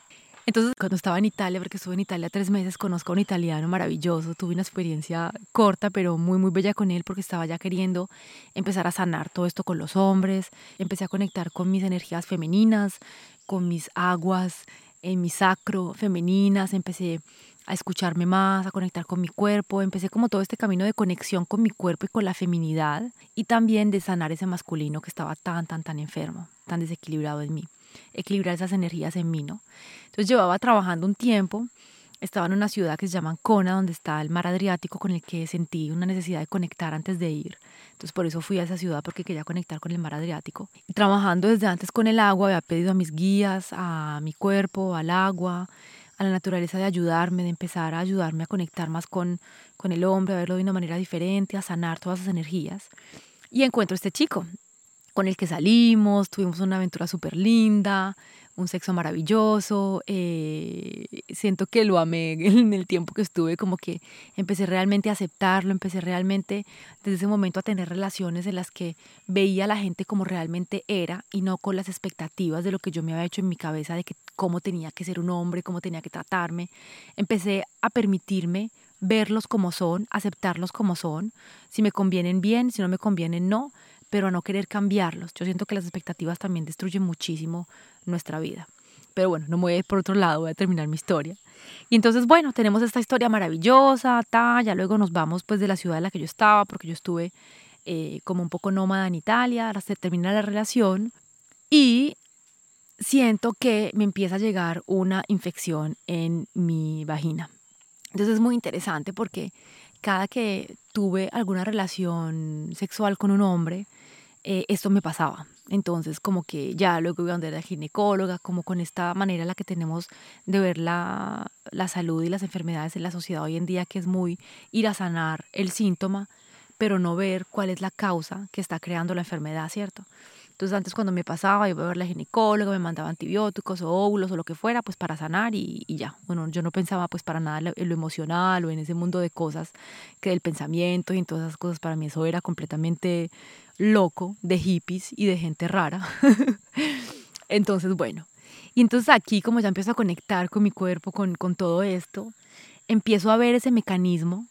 entonces, cuando estaba en Italia, porque estuve en Italia tres meses, conozco a un italiano maravilloso, tuve una experiencia corta, pero muy, muy bella con él, porque estaba ya queriendo empezar a sanar todo esto con los hombres, empecé a conectar con mis energías femeninas, con mis aguas, en mi sacro femeninas, empecé a escucharme más, a conectar con mi cuerpo, empecé como todo este camino de conexión con mi cuerpo y con la feminidad y también de sanar ese masculino que estaba tan, tan, tan enfermo, tan desequilibrado en mí equilibrar esas energías en mí, ¿no? Entonces llevaba trabajando un tiempo, estaba en una ciudad que se llama Kona, donde está el mar Adriático, con el que sentí una necesidad de conectar antes de ir. Entonces por eso fui a esa ciudad, porque quería conectar con el mar Adriático. Y trabajando desde antes con el agua, había pedido a mis guías, a mi cuerpo, al agua, a la naturaleza de ayudarme, de empezar a ayudarme a conectar más con, con el hombre, a verlo de una manera diferente, a sanar todas esas energías. Y encuentro a este chico, con el que salimos, tuvimos una aventura súper linda, un sexo maravilloso, eh, siento que lo amé en el tiempo que estuve, como que empecé realmente a aceptarlo, empecé realmente desde ese momento a tener relaciones en las que veía a la gente como realmente era y no con las expectativas de lo que yo me había hecho en mi cabeza de que cómo tenía que ser un hombre, cómo tenía que tratarme. Empecé a permitirme verlos como son, aceptarlos como son, si me convienen bien, si no me convienen no, pero a no querer cambiarlos. Yo siento que las expectativas también destruyen muchísimo nuestra vida. Pero bueno, no me voy por otro lado, voy a terminar mi historia. Y entonces, bueno, tenemos esta historia maravillosa, ta, ya luego nos vamos pues de la ciudad en la que yo estaba, porque yo estuve eh, como un poco nómada en Italia, se termina la relación y siento que me empieza a llegar una infección en mi vagina. Entonces es muy interesante porque cada que tuve alguna relación sexual con un hombre, eh, esto me pasaba. Entonces, como que ya luego iba a andar la ginecóloga, como con esta manera en la que tenemos de ver la, la salud y las enfermedades en la sociedad hoy en día, que es muy ir a sanar el síntoma, pero no ver cuál es la causa que está creando la enfermedad, ¿cierto? Entonces antes cuando me pasaba, iba a ver la ginecóloga, me mandaba antibióticos o óvulos o lo que fuera, pues para sanar y, ya. Bueno, yo no pensaba pues para nada en lo emocional o en ese mundo de cosas que del pensamiento y en todas esas cosas. Para mí eso era completamente loco, de hippies y de gente rara. entonces, bueno. Y entonces aquí como ya empiezo a conectar con mi cuerpo, con, con todo esto, empiezo a ver ese mecanismo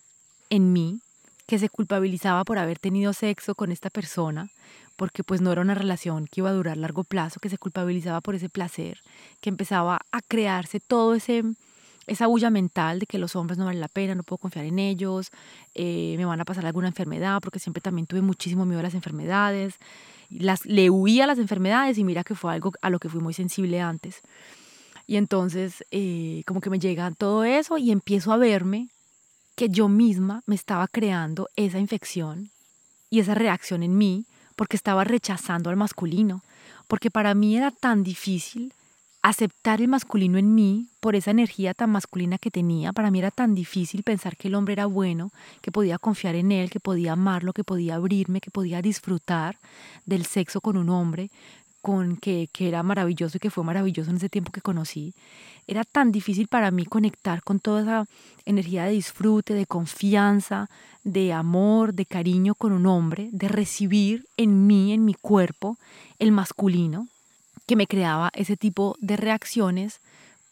en mí que se culpabilizaba por haber tenido sexo con esta persona porque pues no era una relación que iba a durar largo plazo, que se culpabilizaba por ese placer, que empezaba a crearse todo ese esa bulla mental de que los hombres no valen la pena, no puedo confiar en ellos, eh, me van a pasar alguna enfermedad, porque siempre también tuve muchísimo miedo a las enfermedades, las, le huía a las enfermedades y mira que fue algo a lo que fui muy sensible antes. Y entonces eh, como que me llega todo eso y empiezo a verme que yo misma me estaba creando esa infección y esa reacción en mí porque estaba rechazando al masculino, porque para mí era tan difícil aceptar el masculino en mí por esa energía tan masculina que tenía. Para mí era tan difícil pensar que el hombre era bueno, que podía confiar en él, que podía amarlo, que podía abrirme, que podía disfrutar del sexo con un hombre, con que, que era maravilloso y que fue maravilloso en ese tiempo que conocí. Era tan difícil para mí conectar con toda esa energía de disfrute, de confianza, de amor, de cariño con un hombre, de recibir en mí, en mi cuerpo, el masculino que me creaba ese tipo de reacciones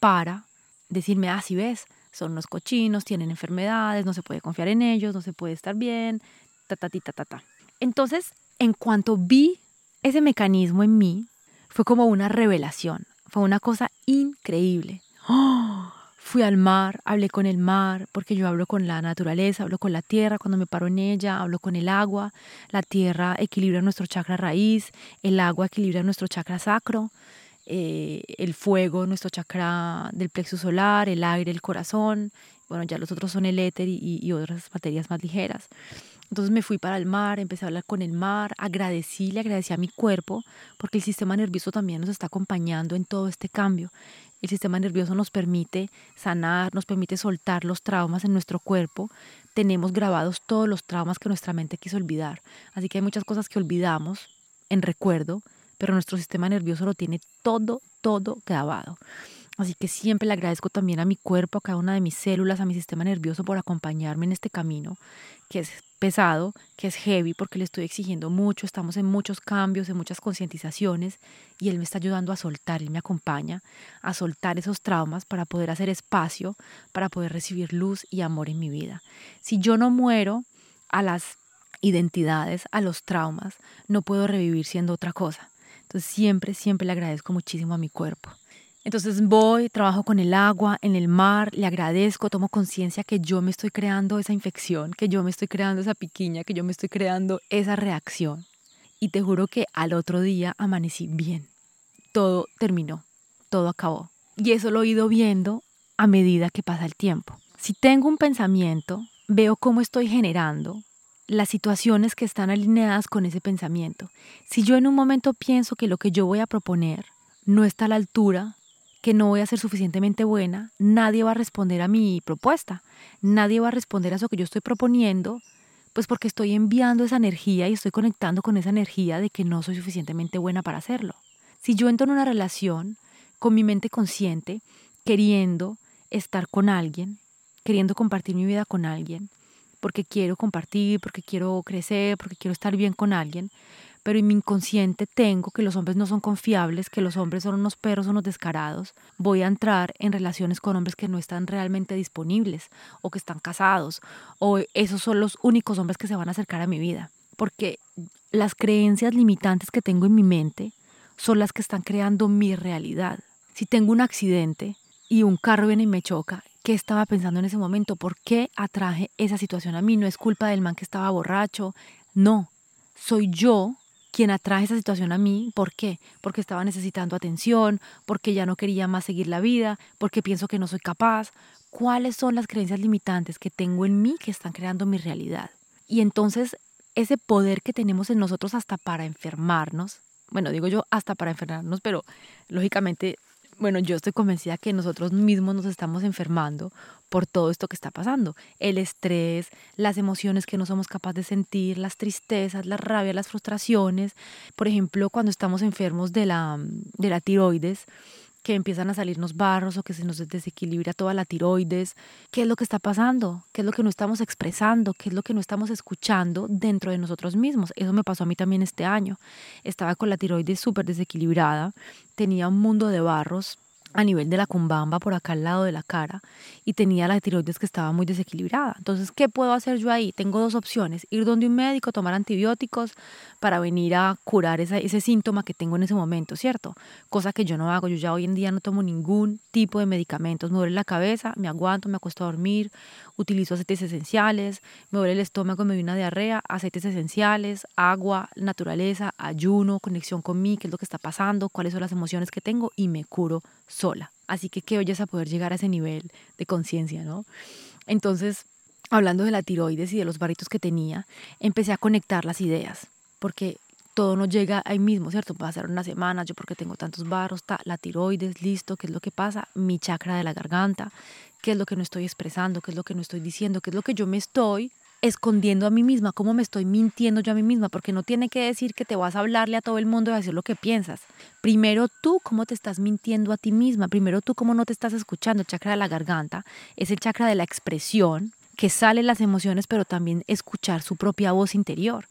para decirme, ah, si ves, son unos cochinos, tienen enfermedades, no se puede confiar en ellos, no se puede estar bien, ta, ta, ta, ta, ta. Entonces, en cuanto vi ese mecanismo en mí, fue como una revelación, fue una cosa increíble. ¡Oh! Fui al mar, hablé con el mar, porque yo hablo con la naturaleza, hablo con la tierra cuando me paro en ella, hablo con el agua. La tierra equilibra nuestro chakra raíz, el agua equilibra nuestro chakra sacro, eh, el fuego nuestro chakra del plexo solar, el aire el corazón. Bueno, ya los otros son el éter y, y otras materias más ligeras. Entonces me fui para el mar, empecé a hablar con el mar, agradecí, le agradecí a mi cuerpo, porque el sistema nervioso también nos está acompañando en todo este cambio. El sistema nervioso nos permite sanar, nos permite soltar los traumas en nuestro cuerpo. Tenemos grabados todos los traumas que nuestra mente quiso olvidar. Así que hay muchas cosas que olvidamos en recuerdo, pero nuestro sistema nervioso lo tiene todo, todo grabado. Así que siempre le agradezco también a mi cuerpo, a cada una de mis células, a mi sistema nervioso por acompañarme en este camino, que es pesado, que es heavy, porque le estoy exigiendo mucho, estamos en muchos cambios, en muchas concientizaciones, y él me está ayudando a soltar, él me acompaña a soltar esos traumas para poder hacer espacio, para poder recibir luz y amor en mi vida. Si yo no muero a las identidades, a los traumas, no puedo revivir siendo otra cosa. Entonces siempre, siempre le agradezco muchísimo a mi cuerpo. Entonces voy, trabajo con el agua, en el mar, le agradezco, tomo conciencia que yo me estoy creando esa infección, que yo me estoy creando esa piquiña, que yo me estoy creando esa reacción. Y te juro que al otro día amanecí bien. Todo terminó, todo acabó. Y eso lo he ido viendo a medida que pasa el tiempo. Si tengo un pensamiento, veo cómo estoy generando las situaciones que están alineadas con ese pensamiento. Si yo en un momento pienso que lo que yo voy a proponer no está a la altura que no voy a ser suficientemente buena, nadie va a responder a mi propuesta, nadie va a responder a eso que yo estoy proponiendo, pues porque estoy enviando esa energía y estoy conectando con esa energía de que no soy suficientemente buena para hacerlo. Si yo entro en una relación con mi mente consciente, queriendo estar con alguien, queriendo compartir mi vida con alguien, porque quiero compartir, porque quiero crecer, porque quiero estar bien con alguien, pero en mi inconsciente tengo que los hombres no son confiables, que los hombres son unos perros, unos descarados, voy a entrar en relaciones con hombres que no están realmente disponibles o que están casados o esos son los únicos hombres que se van a acercar a mi vida. Porque las creencias limitantes que tengo en mi mente son las que están creando mi realidad. Si tengo un accidente y un carro viene y me choca, ¿qué estaba pensando en ese momento? ¿Por qué atraje esa situación a mí? No es culpa del man que estaba borracho, no, soy yo quien atrae esa situación a mí. ¿Por qué? Porque estaba necesitando atención, porque ya no quería más seguir la vida, porque pienso que no soy capaz. ¿Cuáles son las creencias limitantes que tengo en mí que están creando mi realidad? Y entonces ese poder que tenemos en nosotros hasta para enfermarnos, bueno, digo yo hasta para enfermarnos, pero lógicamente bueno, yo estoy convencida que nosotros mismos nos estamos enfermando por todo esto que está pasando. El estrés, las emociones que no somos capaces de sentir, las tristezas, la rabia, las frustraciones. Por ejemplo, cuando estamos enfermos de la, de la tiroides, que empiezan a salirnos barros o que se nos desequilibra toda la tiroides. ¿Qué es lo que está pasando? ¿Qué es lo que no estamos expresando? ¿Qué es lo que no estamos escuchando dentro de nosotros mismos? Eso me pasó a mí también este año. Estaba con la tiroides súper desequilibrada, tenía un mundo de barros a nivel de la cumbamba por acá al lado de la cara y tenía la tiroides que estaba muy desequilibrada. Entonces, ¿qué puedo hacer yo ahí? Tengo dos opciones, ir donde un médico, tomar antibióticos para venir a curar ese síntoma que tengo en ese momento, ¿cierto? Cosa que yo no hago, yo ya hoy en día no tomo ningún tipo de medicamentos, me duele la cabeza, me aguanto, me acuesto a dormir, utilizo aceites esenciales, me duele el estómago, me doy una diarrea, aceites esenciales, agua, naturaleza, ayuno, conexión con mí, qué es lo que está pasando, cuáles son las emociones que tengo y me curo sola. Así que qué oyes a poder llegar a ese nivel de conciencia, ¿no? Entonces, hablando de la tiroides y de los barritos que tenía, empecé a conectar las ideas, porque todo no llega ahí mismo, ¿cierto? Puede ser una semana, yo porque tengo tantos barros, está la tiroides, listo, ¿qué es lo que pasa? Mi chakra de la garganta, ¿qué es lo que no estoy expresando? ¿Qué es lo que no estoy diciendo? ¿Qué es lo que yo me estoy escondiendo a mí misma? ¿Cómo me estoy mintiendo yo a mí misma? Porque no tiene que decir que te vas a hablarle a todo el mundo y decir lo que piensas. Primero tú, ¿cómo te estás mintiendo a ti misma? Primero tú, ¿cómo no te estás escuchando? El chakra de la garganta es el chakra de la expresión, que salen las emociones, pero también escuchar su propia voz interior.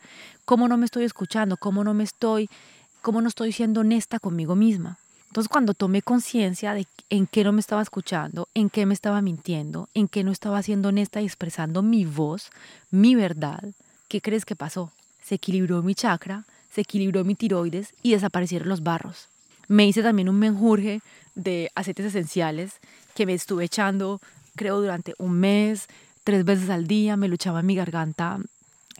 ¿Cómo no me estoy escuchando? ¿Cómo no me estoy, cómo no estoy siendo honesta conmigo misma? Entonces, cuando tomé conciencia de en qué no me estaba escuchando, en qué me estaba mintiendo, en qué no estaba siendo honesta y expresando mi voz, mi verdad, ¿qué crees que pasó? Se equilibró mi chakra, se equilibró mi tiroides y desaparecieron los barros. Me hice también un menjurje de aceites esenciales que me estuve echando, creo, durante un mes, tres veces al día, me luchaba en mi garganta,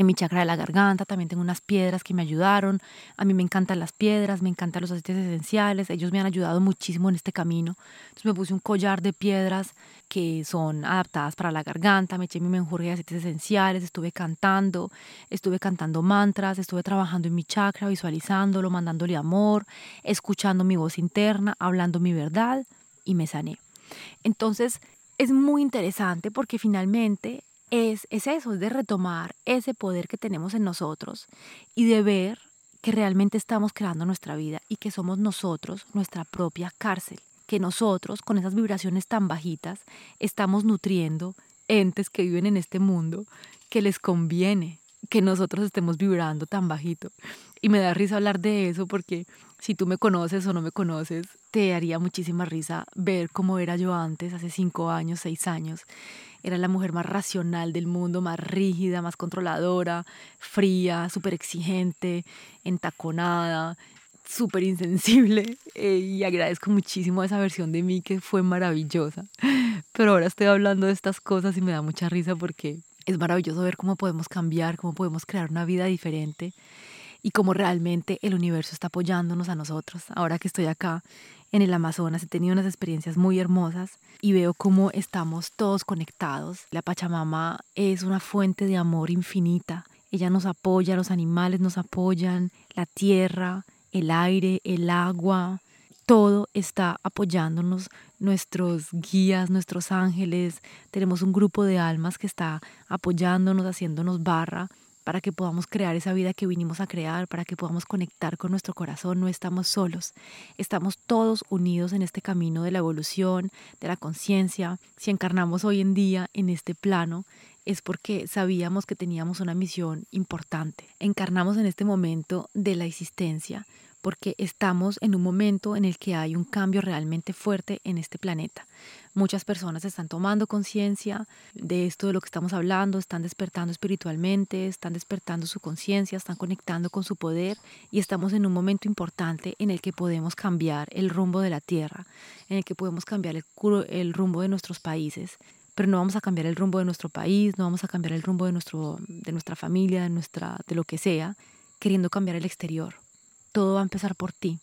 en mi chakra de la garganta, también tengo unas piedras que me ayudaron. A mí me encantan las piedras, me encantan los aceites esenciales, ellos me han ayudado muchísimo en este camino. Entonces me puse un collar de piedras que son adaptadas para la garganta, me eché mi menjurje de aceites esenciales, estuve cantando, estuve cantando mantras, estuve trabajando en mi chakra, visualizándolo, mandándole amor, escuchando mi voz interna, hablando mi verdad y me sané. Entonces, es muy interesante porque finalmente es, es eso, es de retomar ese poder que tenemos en nosotros y de ver que realmente estamos creando nuestra vida y que somos nosotros nuestra propia cárcel, que nosotros con esas vibraciones tan bajitas estamos nutriendo entes que viven en este mundo que les conviene que nosotros estemos vibrando tan bajito. Y me da risa hablar de eso porque si tú me conoces o no me conoces, te haría muchísima risa ver cómo era yo antes, hace cinco años, seis años. Era la mujer más racional del mundo, más rígida, más controladora, fría, súper exigente, entaconada, súper insensible. Eh, y agradezco muchísimo esa versión de mí que fue maravillosa. Pero ahora estoy hablando de estas cosas y me da mucha risa porque es maravilloso ver cómo podemos cambiar, cómo podemos crear una vida diferente y cómo realmente el universo está apoyándonos a nosotros. Ahora que estoy acá en el Amazonas he tenido unas experiencias muy hermosas y veo cómo estamos todos conectados. La Pachamama es una fuente de amor infinita. Ella nos apoya, los animales nos apoyan, la tierra, el aire, el agua, todo está apoyándonos, nuestros guías, nuestros ángeles, tenemos un grupo de almas que está apoyándonos, haciéndonos barra para que podamos crear esa vida que vinimos a crear, para que podamos conectar con nuestro corazón. No estamos solos, estamos todos unidos en este camino de la evolución, de la conciencia. Si encarnamos hoy en día en este plano, es porque sabíamos que teníamos una misión importante. Encarnamos en este momento de la existencia porque estamos en un momento en el que hay un cambio realmente fuerte en este planeta. Muchas personas están tomando conciencia de esto de lo que estamos hablando, están despertando espiritualmente, están despertando su conciencia, están conectando con su poder y estamos en un momento importante en el que podemos cambiar el rumbo de la Tierra, en el que podemos cambiar el, el rumbo de nuestros países pero no vamos a cambiar el rumbo de nuestro país, no vamos a cambiar el rumbo de, nuestro, de nuestra familia, de, nuestra, de lo que sea, queriendo cambiar el exterior. Todo va a empezar por ti.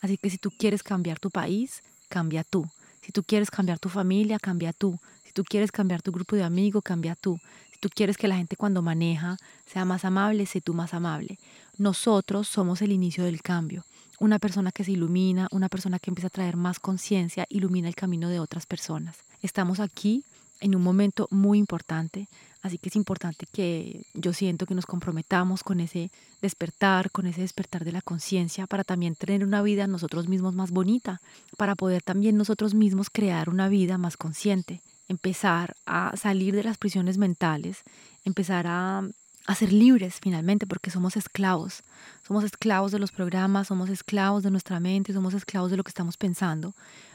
Así que si tú quieres cambiar tu país, cambia tú. Si tú quieres cambiar tu familia, cambia tú. Si tú quieres cambiar tu grupo de amigos, cambia tú. Si tú quieres que la gente cuando maneja sea más amable, sé tú más amable. Nosotros somos el inicio del cambio. Una persona que se ilumina, una persona que empieza a traer más conciencia, ilumina el camino de otras personas. Estamos aquí en un momento muy importante, así que es importante que yo siento que nos comprometamos con ese despertar, con ese despertar de la conciencia, para también tener una vida nosotros mismos más bonita, para poder también nosotros mismos crear una vida más consciente, empezar a salir de las prisiones mentales, empezar a, a ser libres finalmente, porque somos esclavos, somos esclavos de los programas, somos esclavos de nuestra mente, somos esclavos de lo que estamos pensando,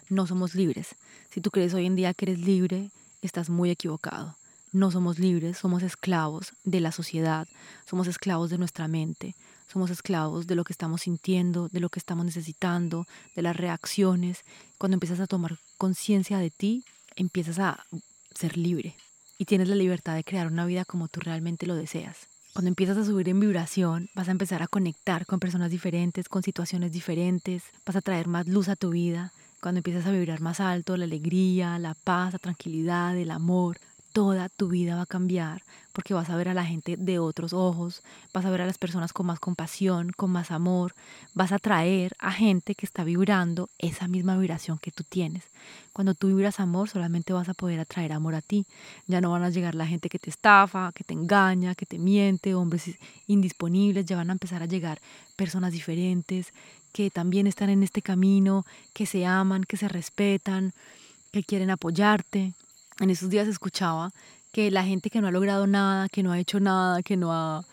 no somos libres. Si tú crees hoy en día que eres libre, estás muy equivocado. No somos libres, somos esclavos de la sociedad, somos esclavos de nuestra mente, somos esclavos de lo que estamos sintiendo, de lo que estamos necesitando, de las reacciones. Cuando empiezas a tomar conciencia de ti, empiezas a ser libre y tienes la libertad de crear una vida como tú realmente lo deseas. Cuando empiezas a subir en vibración, vas a empezar a conectar con personas diferentes, con situaciones diferentes, vas a traer más luz a tu vida, cuando empiezas a vibrar más alto, la alegría, la paz, la tranquilidad, el amor, toda tu vida va a cambiar porque vas a ver a la gente de otros ojos, vas a ver a las personas con más compasión, con más amor, vas a traer a gente que está vibrando esa misma vibración que tú tienes. Cuando tú vibras amor, solamente vas a poder atraer amor a ti. Ya no van a llegar la gente que te estafa, que te engaña, que te miente, hombres indisponibles, ya van a empezar a llegar personas diferentes que también están en este camino, que se aman, que se respetan, que quieren apoyarte. En esos días escuchaba que la gente que no ha logrado nada, que no ha hecho nada, que no ha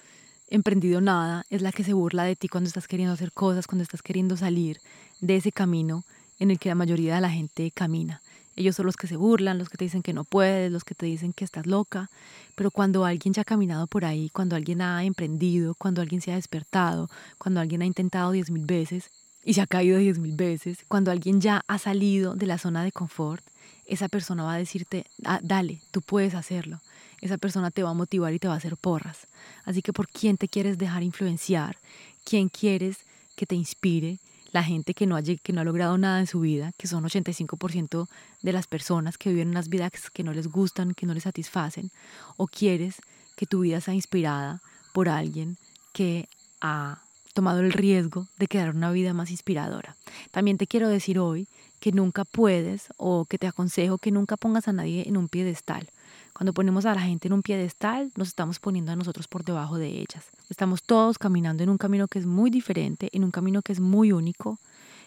emprendido nada, es la que se burla de ti cuando estás queriendo hacer cosas, cuando estás queriendo salir de ese camino en el que la mayoría de la gente camina. Ellos son los que se burlan, los que te dicen que no puedes, los que te dicen que estás loca, pero cuando alguien ya ha caminado por ahí, cuando alguien ha emprendido, cuando alguien se ha despertado, cuando alguien ha intentado diez mil veces y se ha caído diez mil veces, cuando alguien ya ha salido de la zona de confort, esa persona va a decirte, ah, dale, tú puedes hacerlo. Esa persona te va a motivar y te va a hacer porras. Así que por quién te quieres dejar influenciar, quién quieres que te inspire, la gente que no, ha, que no ha logrado nada en su vida, que son 85% de las personas que viven unas vidas que no les gustan, que no les satisfacen, o quieres que tu vida sea inspirada por alguien que ha tomado el riesgo de crear una vida más inspiradora. También te quiero decir hoy que nunca puedes o que te aconsejo que nunca pongas a nadie en un piedestal. Cuando ponemos a la gente en un piedestal, nos estamos poniendo a nosotros por debajo de ellas. Estamos todos caminando en un camino que es muy diferente, en un camino que es muy único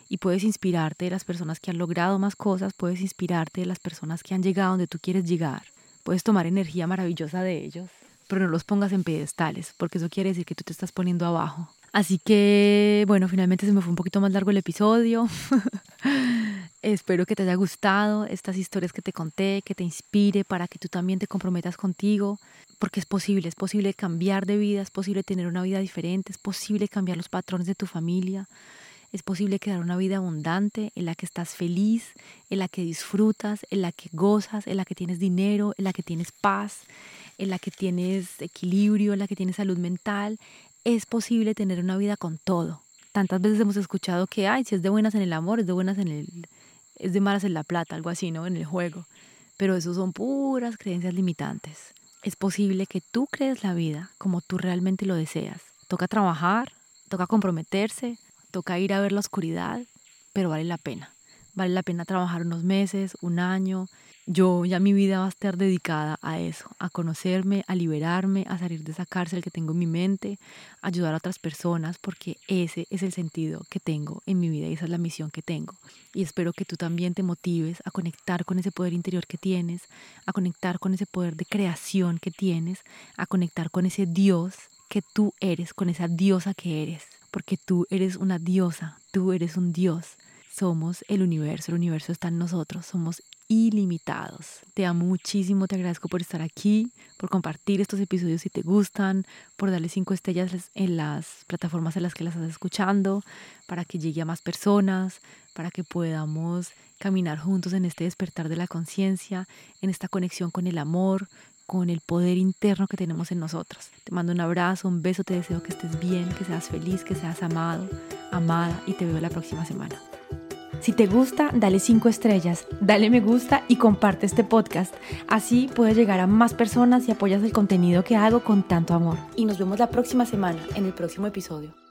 y puedes inspirarte de las personas que han logrado más cosas, puedes inspirarte de las personas que han llegado donde tú quieres llegar, puedes tomar energía maravillosa de ellos, pero no los pongas en pedestales, porque eso quiere decir que tú te estás poniendo abajo. Así que, bueno, finalmente se me fue un poquito más largo el episodio. Espero que te haya gustado estas historias que te conté, que te inspire para que tú también te comprometas contigo, porque es posible, es posible cambiar de vida, es posible tener una vida diferente, es posible cambiar los patrones de tu familia, es posible crear una vida abundante en la que estás feliz, en la que disfrutas, en la que gozas, en la que tienes dinero, en la que tienes paz, en la que tienes equilibrio, en la que tienes salud mental. Es posible tener una vida con todo. Tantas veces hemos escuchado que, ay, si es de buenas en el amor, es de buenas en el, es de malas en la plata, algo así, ¿no? En el juego. Pero eso son puras creencias limitantes. Es posible que tú crees la vida como tú realmente lo deseas. Toca trabajar, toca comprometerse, toca ir a ver la oscuridad, pero vale la pena. Vale la pena trabajar unos meses, un año, yo ya mi vida va a estar dedicada a eso, a conocerme, a liberarme, a salir de esa cárcel que tengo en mi mente, a ayudar a otras personas, porque ese es el sentido que tengo en mi vida y esa es la misión que tengo. Y espero que tú también te motives a conectar con ese poder interior que tienes, a conectar con ese poder de creación que tienes, a conectar con ese Dios que tú eres, con esa diosa que eres, porque tú eres una diosa, tú eres un Dios somos el universo, el universo está en nosotros, somos ilimitados. Te amo muchísimo, te agradezco por estar aquí, por compartir estos episodios si te gustan, por darle cinco estrellas en las plataformas en las que las estás escuchando, para que llegue a más personas, para que podamos caminar juntos en este despertar de la conciencia, en esta conexión con el amor, con el poder interno que tenemos en nosotros. Te mando un abrazo, un beso, te deseo que estés bien, que seas feliz, que seas amado, amada y te veo la próxima semana. Si te gusta, dale 5 estrellas, dale me gusta y comparte este podcast. Así puedes llegar a más personas y apoyas el contenido que hago con tanto amor. Y nos vemos la próxima semana en el próximo episodio.